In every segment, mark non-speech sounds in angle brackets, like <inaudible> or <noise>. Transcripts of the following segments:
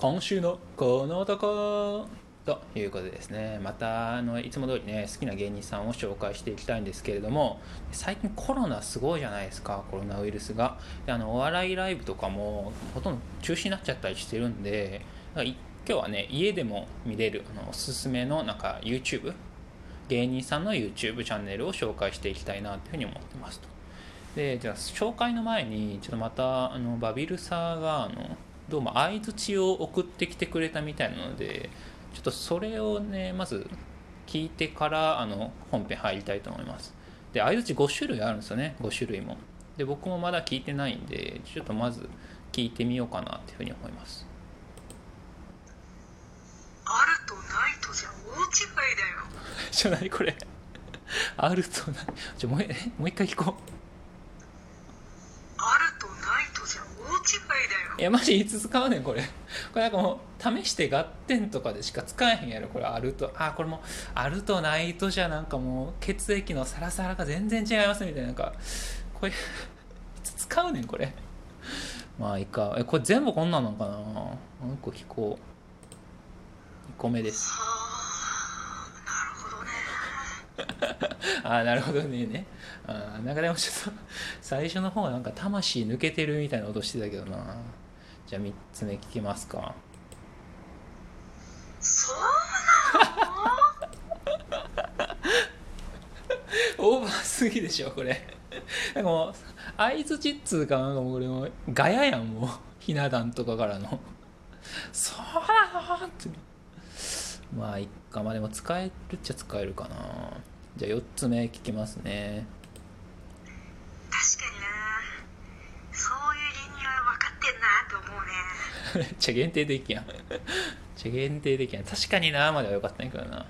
今週のこの男ということでですねまたあのいつも通りね好きな芸人さんを紹介していきたいんですけれども最近コロナすごいじゃないですかコロナウイルスが。であのお笑いライブとかもほとんど中止になっちゃったりしてるんで今日はね家でも見れるあのおすすめのなんか YouTube 芸人さんの YouTube チャンネルを紹介していきたいなというふうに思ってますと。でじゃあ紹介の前にちょっとまたあのバビルサーがあのどうも相づちを送ってきてくれたみたいなのでちょっとそれをねまず聞いてからあの本編入りたいと思います。で相づち5種類あるんですよね5種類も。で僕もまだ聞いてないんでちょっとまず聞いてみようかなっていうふうに思います。あるとないとじゃ大違いだよ。<laughs> ちょ何これ。<laughs> あるとない。ちょもうえもう一回聞こうあるとないとじゃ大違いだよいやマジいつ使うねんこれ。これなんかもう試して合点とかでしか使えへんやろ。これあるとあこれもあるとないとじゃなんかもう血液のサラサラが全然違いますみたいな。なんかこれいつ使うねんこれ。まあいいか。えこれ全部こんなんなのかな？もう一個聞こう。2個目です。はあ <laughs> なるほどね。あなるほどね。ねあなんかでもちょっと最初の方はなんか魂抜けてるみたいな音してたけどなじゃあ3つ目聞きますか。そうなの？オーバーすぎでしょこれ。なんかもう相づちっつうかなんかもうこれもうガヤやんもうひな壇とかからの「そうなの?」って。まあいっか。まあでも使えるっちゃ使えるかな。じゃあ4つ目聞きますね確かになそういう理由は分かってんなと思うねめっちゃ限定的やん。めっちゃ限定的やん。確かになまではよかったんやけどな。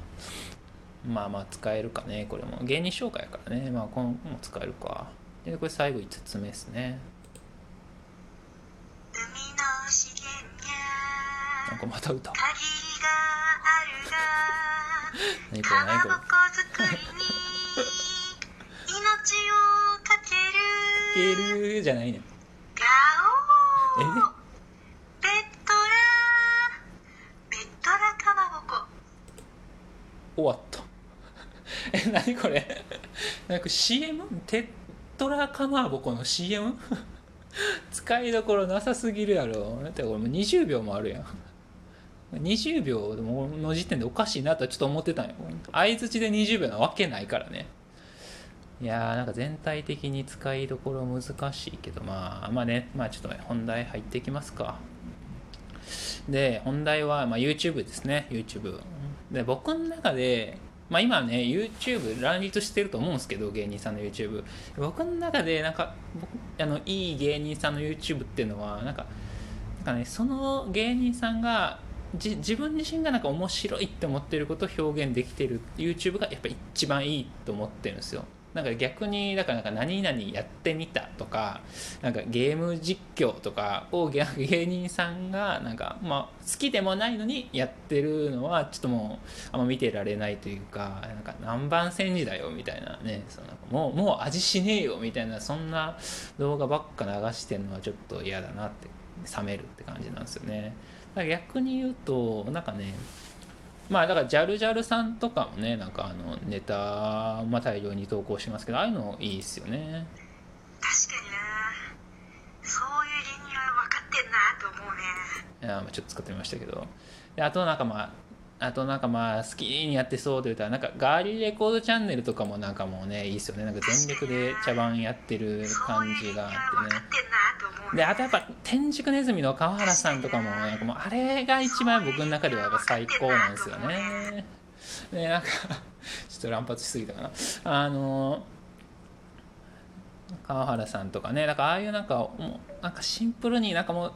まあまあ使えるかねこれも。芸人紹介やからね。まあ今後も使えるか。でこれ最後5つ目ですね。なんやかまた歌。何これ何これ。命をかける。い <laughs> けるじゃないねん。ガ終わった。<laughs> え何これ？<laughs> なんか CM? テッドラかまぼこの CM? <laughs> 使いどころなさすぎるやろ。だってこれもう20秒もあるやん。20秒の時点でおかしいなとはちょっと思ってたんよ。相づちで20秒なわけないからね。いやーなんか全体的に使いどころ難しいけどまあまあね。まあちょっと本題入っていきますか。で本題は、まあ、YouTube ですね。YouTube で僕の中で、まあ、今ね YouTube 乱立してると思うんですけど芸人さんの YouTube 僕の中でなんか僕あのいい芸人さんの YouTube っていうのはなんかなんかねその芸人さんがじ自分自身がなんか面白いって思ってることを表現できてる YouTube がやっぱ一番いいと思ってるんですよ。なんか逆にだからなんか何々やってみたとかなんかゲーム実況とかを <laughs> 芸人さんがなんかまあ好きでもないのにやってるのはちょっともうあんま見てられないというかなんか何番煎じだよみたいなねそのもうもう味しねえよみたいなそんな動画ばっか流してるのはちょっと嫌だなって冷めるって感じなんですよね。だから逆に言うとなんかねまあだからジャルジャルさんとかもねなんかあのネタ、まあ、大量に投稿しますけどああいうのいいですよね。確かにな。そういう理由は分かってんなと思うね。いやまあちょっと使ってみましたけど。であとなんかまああとなんかまあ好きにやってそうと言ったらなんかガーリーレコードチャンネルとかもなんかもうねいいっすよね。なんか全力で茶番やってる感じがあってねであとやっぱ天竺ネズミの川原さんとかもなんかもうあれが一番僕の中ではやっぱ最高なんですよね。でなんかちょっと乱発しすぎたかな。あの川原さんとかねなんかああいうなんかもうなんかシンプルになんかもう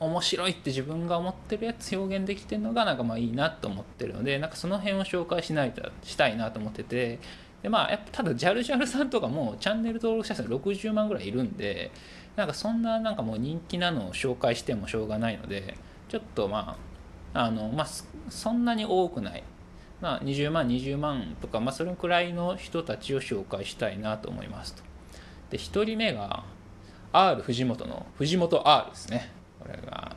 面白いって自分が思ってるやつ表現できてるのがなんかまあいいなと思ってるのでなんかその辺を紹介しないとしたいなと思ってて。でまあやっぱただジャルジャルさんとかもチャンネル登録者数60万ぐらいいるんでなんかそんななんかもう人気なのを紹介してもしょうがないのでちょっとまああのまあそんなに多くない。まあ20万20万とかまあそれくらいの人たちを紹介したいなと思いますと。で1人目が R 藤本の藤本 R ですね。これが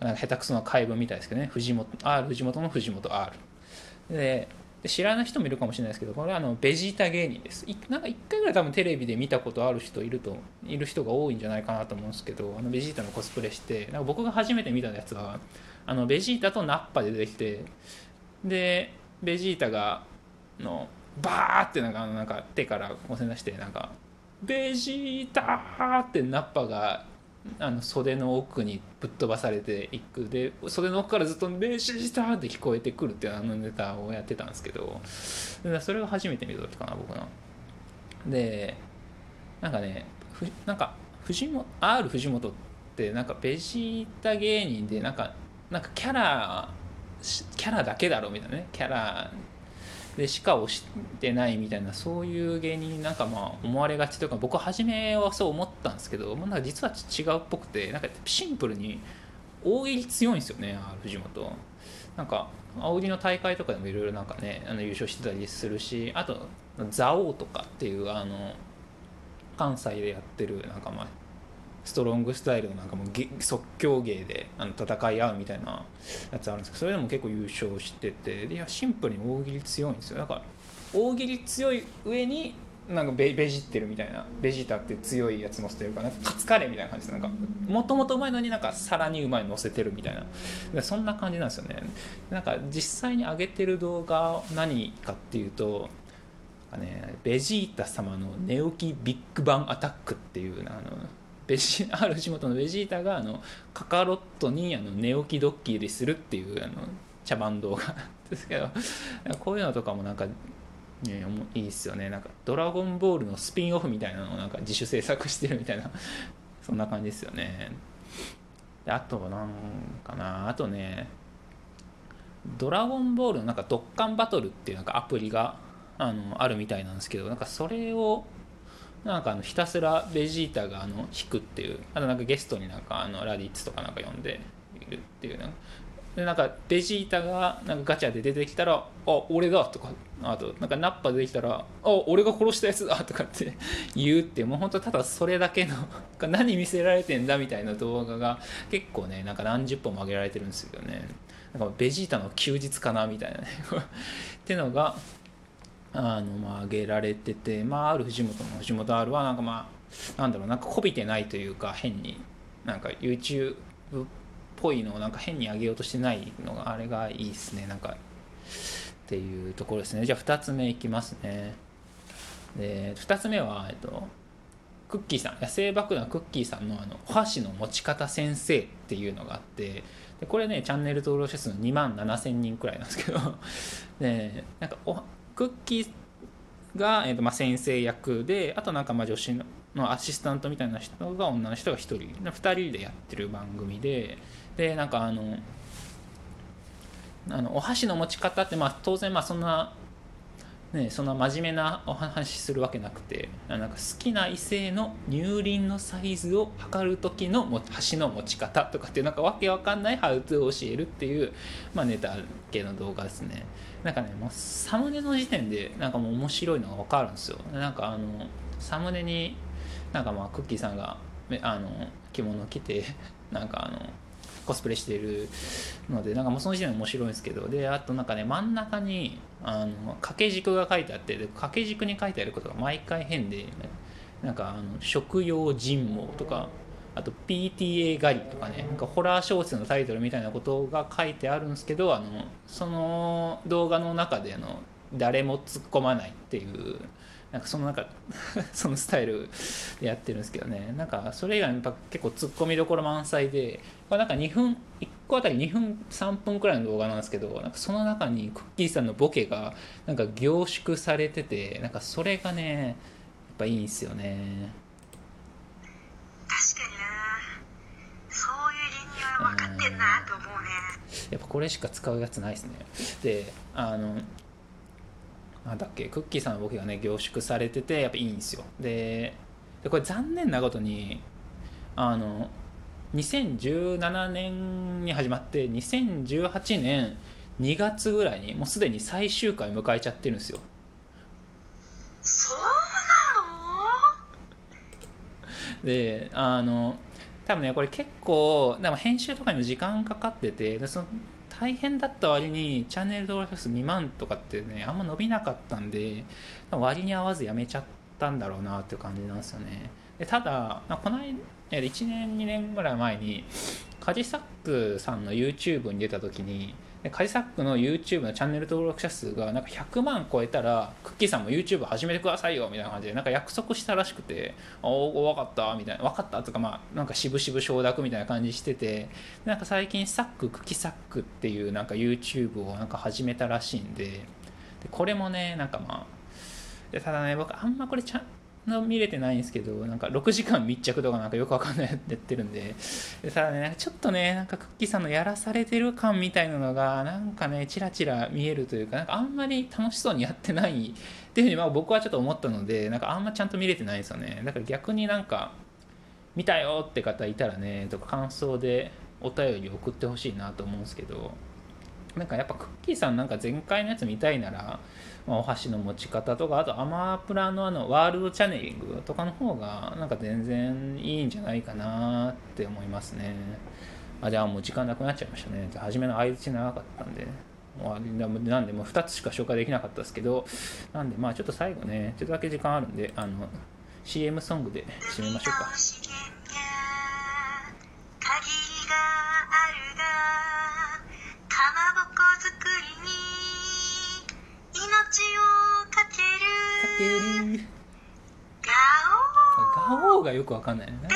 なんか下手くそな怪文みたいですけどね。藤本 R 藤本の藤本 R でで知らない人もいるかもしれないですけどこれはあのベジータ芸人ですいなんか1回ぐらい多分テレビで見たことある人いるといる人が多いんじゃないかなと思うんですけどあのベジータのコスプレしてなんか僕が初めて見たやつはあのベジータとナッパで出てきてでベジータがのバーってなんかあのなんか手からこう出してなんか「ベジータ!」ってナッパがあの袖の奥にぶっ飛ばされていくで袖の奥からずっと「ベジータ!」って聞こえてくるっていうあのネタをやってたんですけどそれを初めて見た時かな僕の。でなんかねふなんか藤本 R 藤本ってなんかベジータ芸人でなんかなんかキャラキャラだけだろみたいなねキャラでしか推してないみたいなそういう芸人になんかまあ思われがちというか僕初めはそう思ったんですけど、まあ、なんか実は違うっぽくてなんかシンプルに大喜利強いんですよね藤本なんか大喜利の大会とかでもいろいろなんかねあの優勝してたりするしあと「蔵王」とかっていうあの関西でやってるなんかまあストロングスタイルのなんかもう即興芸であの戦い合うみたいなやつあるんですけどそれでも結構優勝しててでいやシンプルに大喜利強いんですよだから大喜利強い上になんかベベジってるみたいなベジータって強いやつ乗せてるからなカツカレーみたいな感じでなんかもともとうまいのになんかさらにうまい乗せてるみたいなそんな感じなんですよね。なんか実際に上げてる動画何かっていうとなんかねベジータ様の寝起きビッグバンアタックっていうあのベジ R 藤本のベジータがあのカカロットにあの寝起きドッキリするっていうあの茶番動画ですけど <laughs> こういうのとかもなんか、ね、いいっすよね。なんか「ドラゴンボール」のスピンオフみたいなのをなんか自主制作してるみたいな <laughs> そんな感じですよね。であとなんかな。あとね「ドラゴンボール」のなんか「ドッカンバトル」っていうなんかアプリがあのあるみたいなんですけどなんかそれをなんかあのひたすらベジータがあの弾くっていうあとなんかゲストになんかあのラディッツとかなんか呼んでいるっていうでなんかベジータがなんかガチャで出てきたら「あ俺だ」とかあとなんかナッパ出てきたら「あ俺が殺したやつだ」とかって <laughs> 言うってもうほんとただそれだけの何見せられてんだみたいな動画が結構ねなんか何十本も上げられてるんですよね。なんかベジータの休日かなみたいなね。<laughs> ってのがあのまあ上げられててまあある藤本の藤本 R はなんかまあなんだろうなんかこびてないというか変になんか YouTube っぽいのをなんか変に上げようとしてないのがあれがいいですねなんかっていうところですね。じゃあ2つ目いきますね。で2つ目はえっとクッキーさん。野生爆弾クッキーさんのあのお箸の持ち方先生っていうのがあってでこれねチャンネル登録者数2万7000人くらいなんですけど。でなんかおクッキーが、えーとまあ、先生役であとなんかまあ女子ののアシスタントみたいな人が女の人が1人2人でやってる番組ででなんかあのあのお箸の持ち方ってまあ当然まあそんなね、そんな真面目なお話するわけなくてなんか好きな異性の乳輪のサイズを測る時のも箸の持ち方とかっていうなんかわけわかんないハウトゥーを教えるっていう、まあ、ネタ系の動画ですね。なんかねもうサムネの時点でなんかもう面白いのがわかるんですよ。なんかあのサムネになんかまあクッキーさんがあの着物着てなんかあのコスプレしているのでなんかもうその時点で面白いんですけどであとなんかね真ん中にあの掛け軸が書いてあってで掛け軸に書いてあることが毎回変で、なんかあの食用人毛とかあと PTA 狩りとかねなんかホラー小説のタイトルみたいなことが書いてあるんですけどあのその動画の中であの誰も突っ込まないっていうなんかそのなんか <laughs> そのスタイルでやってるんですけどね。なんかそれ以外やっぱ結構突っ込みどころ満載でこれなんか2分1個あたり2分3分くらいの動画なんですけどなんかその中にクッキーさんのボケがなんか凝縮されててなんかそれがねやっぱいいんですよね。確かにな。そういう理には分かってんなと思うね。やっぱこれしか使うやつないですね。であのなんだっけ？クッキーさんのボケがね凝縮されててやっぱいいんですよ。ででこれ残念なことにあの2017年に始まって2018年2月ぐらいにもうすでに最終回迎えちゃってるんですよ。そうなの？であの多分ねこれ結構でも編集とかにも時間かかっててでその大変だった割にチャンネル登録数2万とかってねあんま伸びなかったんで割に合わずやめちゃったんだろうなっていう感じなんですよね。でただこの間1年2年ぐらい前にカジサックさんの YouTube に出た時にでカジサックの YouTube のチャンネル登録者数がなんか100万超えたらクッキーさんも YouTube 始めてくださいよみたいな感じでなんか約束したらしくて「おお分かった」みたいな「分かった」とかまあなんか渋々承諾みたいな感じしててなんか最近サッククキサックっていうなんか YouTube をなんか始めたらしいんででこれもねなんかまあただね僕あんまこれちゃんの見れてないんですけどなんか6時間密着とかなんかよくわかんないやってるんででただねちょっとねなんかクッキーさんのやらされてる感みたいなのがなんかねチラチラ見えるというかなんかあんまり楽しそうにやってないっていうふうにまあ僕はちょっと思ったのでなんかあんまちゃんと見れてないですよね。だから逆になんか見たよって方いたらねとか感想でお便り送ってほしいなと思うんですけどなんかやっぱクッキーさんなんか前回のやつ見たいならまあ、お箸の持ち方とかあとアマプラのあのワールドチャネリングとかの方がなんか全然いいんじゃないかなって思いますね。あじゃあもう時間なくなっちゃいましたね。初めの相づち長かったんで。なんでもう2つしか紹介できなかったですけどなんでまあちょっと最後ねちょっとだけ時間あるんであの CM ソングで締めましょうか。る。ガオーがよくわかんないよね